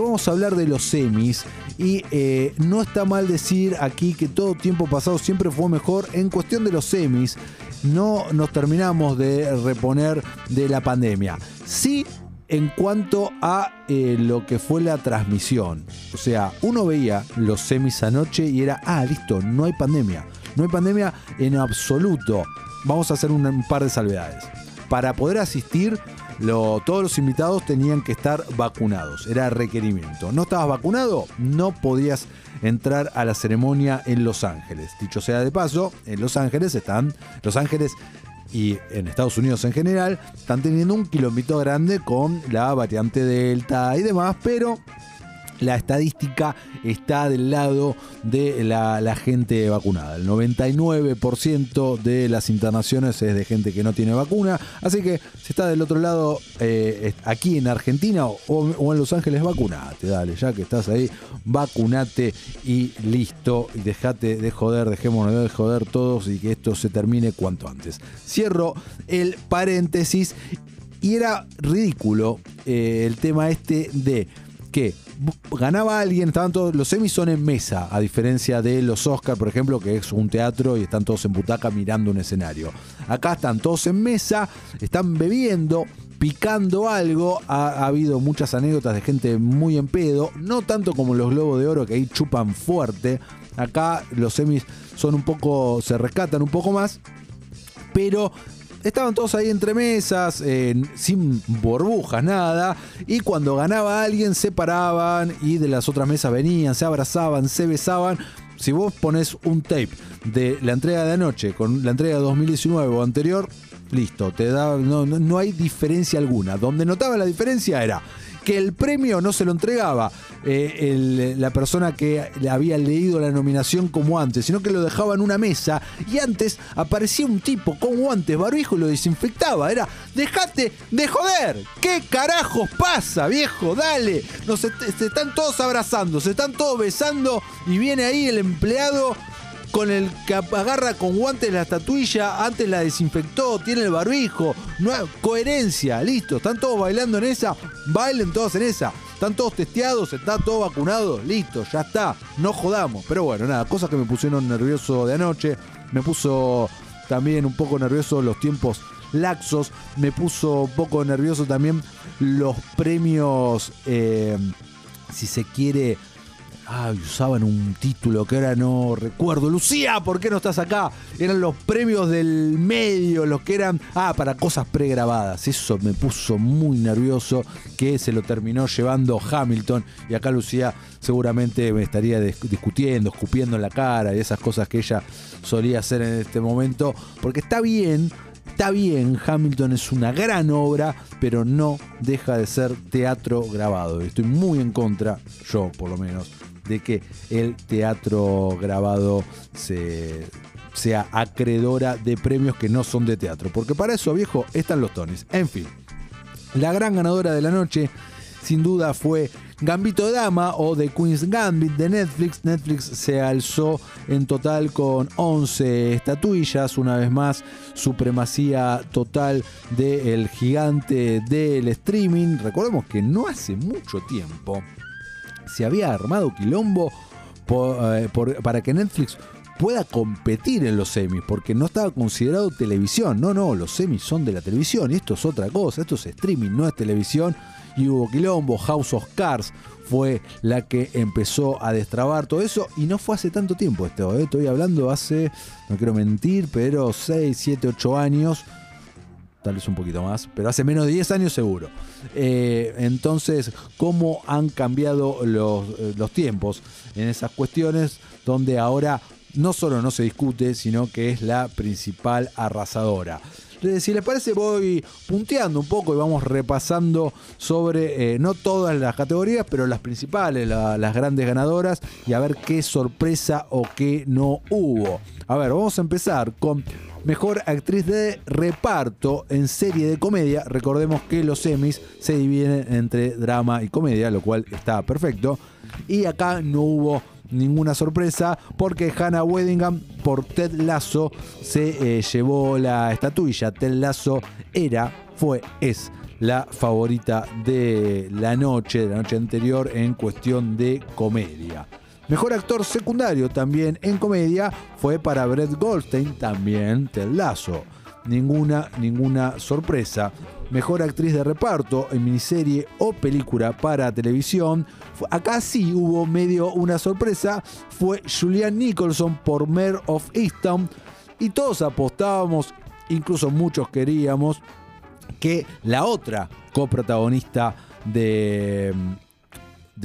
vamos a hablar de los semis y eh, no está mal decir aquí que todo tiempo pasado siempre fue mejor en cuestión de los semis. No nos terminamos de reponer de la pandemia. Sí en cuanto a eh, lo que fue la transmisión. O sea, uno veía los semis anoche y era, ah, listo, no hay pandemia. No hay pandemia en absoluto. Vamos a hacer un par de salvedades. Para poder asistir todos los invitados tenían que estar vacunados, era requerimiento. ¿No estabas vacunado? No podías entrar a la ceremonia en Los Ángeles. Dicho sea de paso, en Los Ángeles están, Los Ángeles y en Estados Unidos en general, están teniendo un kilómetro grande con la variante Delta y demás, pero la estadística está del lado de la, gente vacunada. El 99% de las internaciones es de gente que no tiene vacuna. Así que si está del otro lado, eh, aquí en Argentina o, en Los Ángeles, vacunate. Dale, ya que estás ahí, vacunate y listo. Y dejate de joder, dejémonos de joder todos y que esto se termine cuanto antes. Cierro el paréntesis. Y era ridículo eh, el tema este de que ganaba alguien, estaban todos, los semis son en mesa, a diferencia de los Oscars, por ejemplo, que es un teatro y están todos en butaca mirando un escenario. Acá están todos en mesa, están bebiendo, picando algo. Ha, habido muchas anécdotas de gente muy en pedo, no tanto como los Globos de Oro que ahí chupan fuerte. Acá los semis son un poco, se rescatan un poco más, pero estaban todos ahí entre mesas, sin burbujas, nada. Y cuando ganaba alguien, se paraban y de las otras mesas venían, se abrazaban, se besaban. Si vos pones un tape de la entrega de anoche con la entrega de 2019 o anterior, listo, te da, no, no hay diferencia alguna. Donde notaba la diferencia era que el premio no se lo entregaba eh, la persona que había leído la nominación como antes, sino que lo dejaba en una mesa y antes aparecía un tipo con guantes, barbijo y lo desinfectaba. Era, dejate de joder. ¿Qué carajos pasa, viejo? Dale. Nos se están todos abrazando, se están todos besando y viene ahí el empleado con el que agarra con guantes la estatuilla, antes la desinfectó, tiene el barbijo, no coherencia, listo, están todos bailando en esa, bailen todos en esa, están todos testeados, está todo vacunado, listo, ya está, no jodamos. Pero bueno, nada, cosas que me pusieron nervioso de anoche, me puso también un poco nervioso los tiempos laxos, me puso un poco nervioso también los premios, eh, si se quiere, Ay, usaban un título que ahora no recuerdo. Lucía, ¿por qué no estás acá? Eran los premios del medio, los que eran. Ah, para cosas pregrabadas. Eso me puso muy nervioso que se lo terminó llevando Hamilton. Y acá Lucía seguramente me estaría discutiendo, escupiendo en la cara y esas cosas que ella solía hacer en este momento. Porque está bien. Está bien, Hamilton es una gran obra, pero no deja de ser teatro grabado. Estoy muy en contra, yo por lo menos, de que el teatro grabado sea acreedora de premios que no son de teatro. Porque para eso, viejo, están los Tonys. En fin, la gran ganadora de la noche, sin duda, fue Gambito de Dama o The Queen's Gambit de Netflix. Netflix se alzó en total con 11 estatuillas, una vez más, supremacía total del gigante del streaming. Recordemos que no hace mucho tiempo se había armado quilombo eh, para que Netflix pueda competir en los semis, porque no estaba considerado televisión. No, no, los semis son de la televisión y esto es otra cosa, esto es streaming, no es televisión. Y hubo quilombo, House of Cards fue la que empezó a destrabar todo eso y no fue hace tanto tiempo esto, ¿eh? estoy hablando hace, no quiero mentir, pero 6, 7, 8 años tal vez un poquito más, pero hace menos de 10 años seguro. Eh, entonces, ¿cómo han cambiado los, eh, los tiempos en esas cuestiones donde ahora no solo no se discute, sino que es la principal arrasadora? Si les parece, voy punteando un poco y vamos repasando sobre, eh, no todas las categorías, pero las principales, las grandes ganadoras, y a ver qué sorpresa o qué no hubo. A ver, vamos a empezar con Mejor actriz de reparto en serie de comedia. Recordemos que los semis se dividen entre drama y comedia, lo cual está perfecto. Y acá no hubo ninguna sorpresa porque Hannah Weddingham por Ted Lasso se eh, llevó la estatuilla. Ted Lasso era, fue, es la favorita de la noche, de la noche anterior en cuestión de comedia. Mejor actor secundario también en comedia fue para Brett Goldstein, también Ted Lasso. Ninguna, ninguna sorpresa. Mejor actriz de reparto en miniserie o película para televisión. Acá sí hubo medio una sorpresa. Fue Julianne Nicholson por Mare of Easton. Y todos apostábamos, incluso muchos queríamos, que la otra coprotagonista de,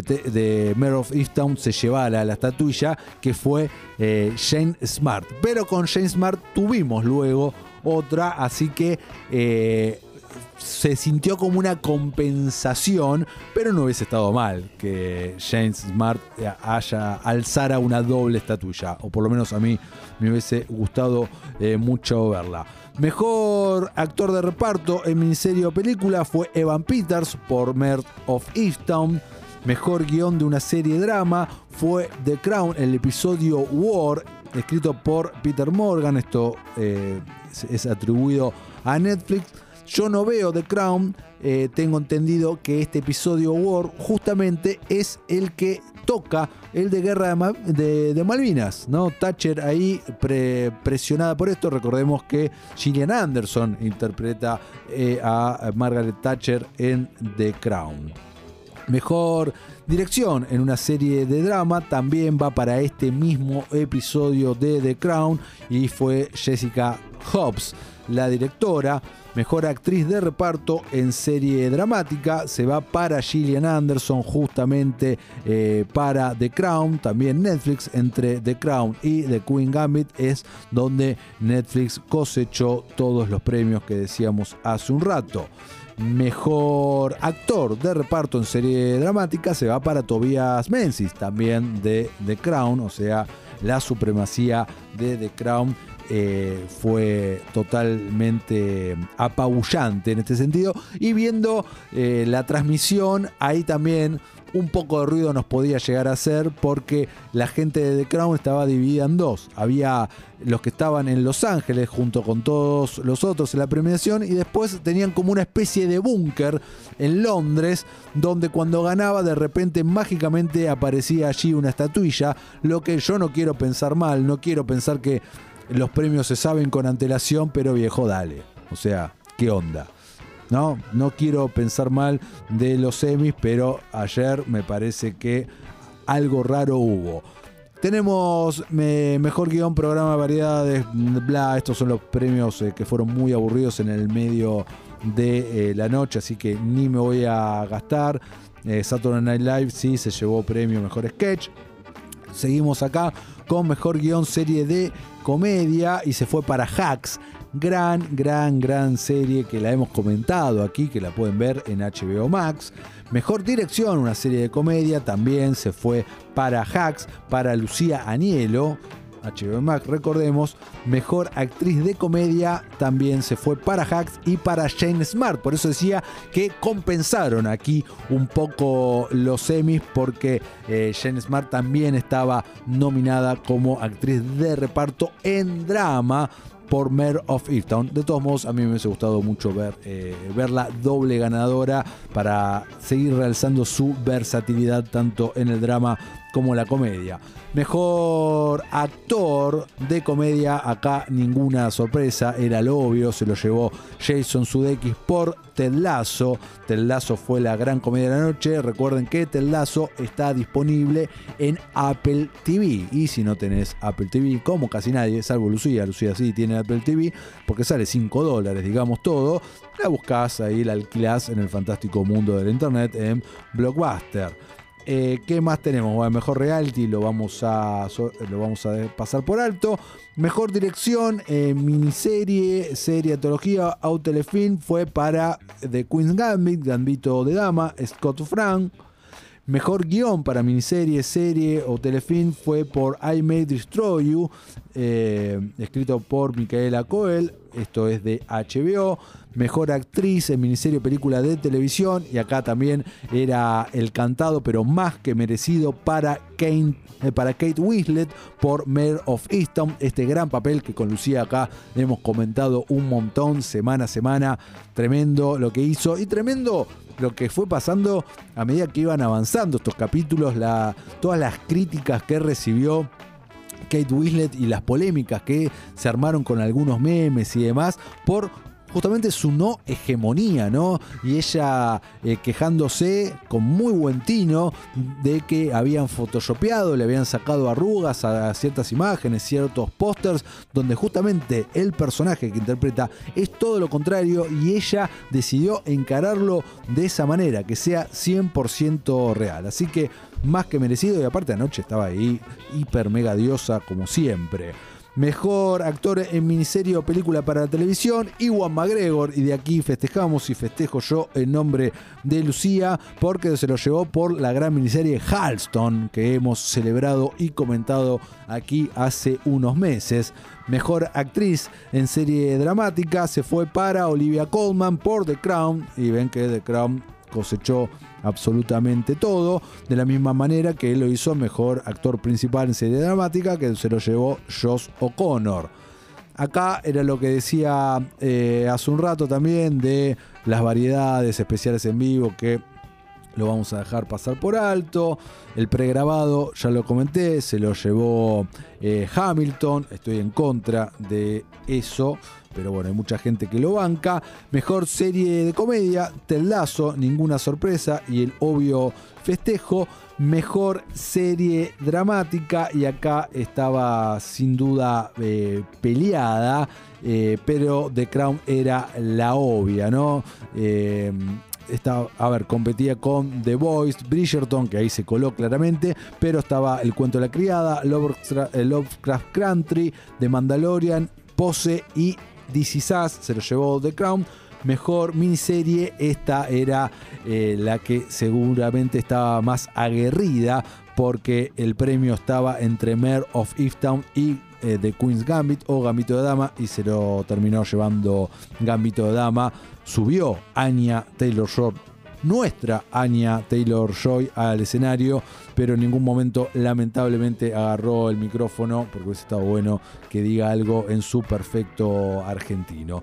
de, de Mare of Easttown se llevara la estatuilla, que fue eh, Jane Smart. Pero con Jane Smart tuvimos luego otra, así que eh, se sintió como una compensación, pero no hubiese estado mal que Jane Smart haya alzara una doble estatuilla, o por lo menos a mí me hubiese gustado eh, mucho verla. Mejor actor de reparto en miniserie o película fue Evan Peters por Mert of Easttown. Mejor guion de una serie drama fue The Crown, el episodio War, escrito por Peter Morgan. Esto eh, es atribuido a Netflix. Yo no veo The Crown, eh, tengo entendido que este episodio War justamente es el que toca el de Guerra de, Malvinas, ¿no? Thatcher ahí presionada por esto. Recordemos que Gillian Anderson interpreta eh, a Margaret Thatcher en The Crown. Mejor dirección en una serie de drama también va para este mismo episodio de The Crown y fue Jessica Hobbs, la directora. Mejor actriz de reparto en serie dramática se va para Gillian Anderson, justamente eh, para The Crown. También Netflix, entre The Crown y The Queen Gambit, es donde Netflix cosechó todos los premios que decíamos hace un rato. Mejor actor de reparto en serie dramática se va para Tobias Menzies, también de The Crown, o sea, la supremacía de The Crown eh, fue totalmente apabullante en este sentido. Y viendo eh, la transmisión, ahí también un poco de ruido nos podía llegar a hacer porque la gente de The Crown estaba dividida en dos. Había los que estaban en Los Ángeles junto con todos los otros en la premiación y después tenían como una especie de búnker en Londres donde cuando ganaba de repente mágicamente aparecía allí una estatuilla, lo que yo no quiero pensar mal, no quiero pensar que los premios se saben con antelación, pero viejo, dale. O sea, ¿qué onda? No, no quiero pensar mal de los semis, pero ayer me parece que algo raro hubo. Tenemos mejor guion, programa, variedades, bla. Estos son los premios eh, que fueron muy aburridos en el medio de eh, la noche, así que ni me voy a gastar. Eh, Saturday Night Live sí se llevó premio mejor sketch. Seguimos acá con mejor guion serie de comedia y se fue para Hacks. Gran, gran, gran serie que la hemos comentado aquí, que la pueden ver en HBO Max. Mejor dirección, una serie de comedia, también se fue para Hacks, para Lucía Anielo. HBO Max, recordemos, mejor actriz de comedia también se fue para Hacks y para Jane Smart. Por eso decía que compensaron aquí un poco los semis porque eh, Jane Smart también estaba nominada como actriz de reparto en drama por Mare of Easttown. De todos modos, a mí me hubiese gustado mucho ver, eh, verla doble ganadora para seguir realzando su versatilidad tanto en el drama como la comedia. Mejor actor de comedia, acá ninguna sorpresa, era lo obvio, se lo llevó Jason Sudeikis por Ted Lasso. Fue la gran comedia de la noche. Recuerden que Ted está disponible en Apple TV. Y si no tenés Apple TV, como casi nadie, salvo Lucía, Lucía sí tiene Apple TV, porque sale 5 dólares, digamos todo, la buscas ahí, la alquilás en el fantástico mundo del internet en Blockbuster. Eh, ¿Qué más tenemos? Bueno, mejor reality lo vamos a, lo vamos a pasar por alto. Mejor dirección, eh, miniserie, serie, antología o telefilm fue para The Queen's Gambit, Gambito de Dama, Scott Frank. Mejor guion para miniserie, serie o telefilm fue por I May Destroy You, eh, escrito por Micaela Coel. Esto es de HBO. Mejor actriz en miniserie película de televisión. Y acá también era el cantado, pero más que merecido para, Kane, eh, para Kate Winslet por Mayor of Easton. Este gran papel que con Lucía acá hemos comentado un montón semana a semana. Tremendo lo que hizo. Y tremendo lo que fue pasando a medida que iban avanzando estos capítulos, todas las críticas que recibió Kate Winslet y las polémicas que se armaron con algunos memes y demás por justamente su no hegemonía, ¿no? Y ella eh, quejándose con muy buen tino de que habían photoshopeado, le habían sacado arrugas a ciertas imágenes, ciertos pósters, donde justamente el personaje que interpreta es todo lo contrario y ella decidió encararlo de esa manera, que sea 100% real. Así que más que merecido y aparte anoche estaba ahí hiper mega diosa como siempre. Mejor actor en miniserie o película para la televisión, Iwan McGregor. Y de aquí festejamos y festejo yo en nombre de Lucía, porque se lo llevó por la gran miniserie Halston, que hemos celebrado y comentado aquí hace unos meses. Mejor actriz en serie dramática se fue para Olivia Colman por The Crown. Y ven que The Crown cosechó absolutamente todo, de la misma manera que él lo hizo mejor actor principal en serie dramática, que se lo llevó Josh O'Connor. Acá era lo que decía eh, hace un rato también de las variedades especiales en vivo que lo vamos a dejar pasar por alto. El pregrabado, ya lo comenté, se lo llevó eh, Hamilton. Estoy en contra de eso pero bueno, hay mucha gente que lo banca. Mejor serie de comedia, Teldazo, ninguna sorpresa y el obvio festejo. Mejor serie dramática y acá estaba sin duda eh, peleada, eh, pero The Crown era la obvia, ¿no? Eh, estaba, a ver, competía con The Voice, Bridgerton, que ahí se coló claramente, pero estaba El cuento de la criada, Lovecraft Country, The Mandalorian, Pose y DC Sass se lo llevó The Crown. Mejor miniserie, esta era eh, la que seguramente estaba más aguerrida porque el premio estaba entre Mare of Easttown y eh, The Queen's Gambit o Gambito de Dama y se lo terminó llevando Gambito de Dama. Subió Anya Taylor Short nuestra Anya Taylor Joy al escenario, pero en ningún momento lamentablemente agarró el micrófono porque hubiese estado bueno que diga algo en su perfecto argentino.